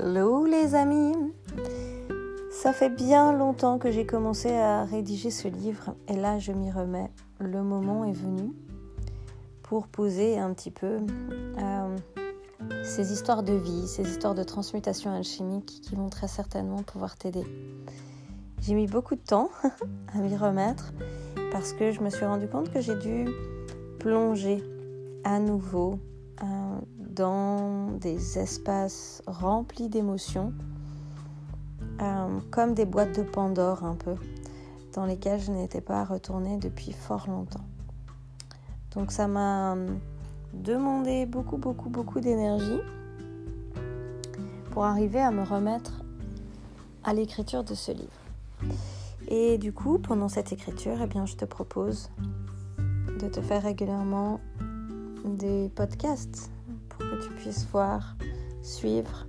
Hello les amis Ça fait bien longtemps que j'ai commencé à rédiger ce livre et là je m'y remets. Le moment est venu pour poser un petit peu euh, ces histoires de vie, ces histoires de transmutation alchimique qui vont très certainement pouvoir t'aider. J'ai mis beaucoup de temps à m'y remettre parce que je me suis rendu compte que j'ai dû plonger à nouveau euh, dans des espaces remplis d'émotions, euh, comme des boîtes de Pandore un peu, dans lesquelles je n'étais pas retournée depuis fort longtemps. Donc ça m'a euh, demandé beaucoup, beaucoup, beaucoup d'énergie pour arriver à me remettre à l'écriture de ce livre. Et du coup, pendant cette écriture, eh bien, je te propose de te faire régulièrement des podcasts pour que tu puisses voir, suivre,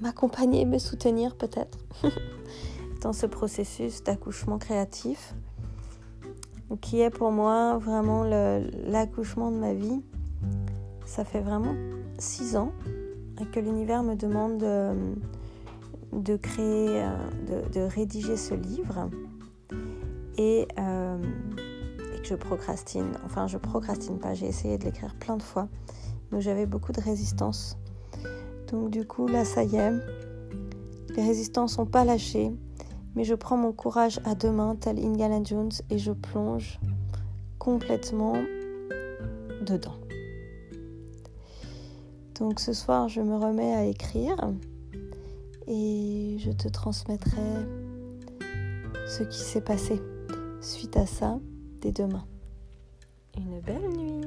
m'accompagner, me soutenir peut-être dans ce processus d'accouchement créatif qui est pour moi vraiment l'accouchement de ma vie. Ça fait vraiment six ans que l'univers me demande de, créer, euh, de, rédiger ce livre et, euh, je procrastine. Enfin, je procrastine pas, j'ai essayé de l'écrire plein de fois, mais j'avais beaucoup de résistance. Donc du coup, là, ça y est, les résistances n'ont pas lâché, mais je prends mon courage à deux mains, tel Indiana Jones, et je plonge complètement dedans. Donc ce soir, je me remets à écrire et je te transmettrai ce qui s'est passé suite à ça dès demain. Une belle nuit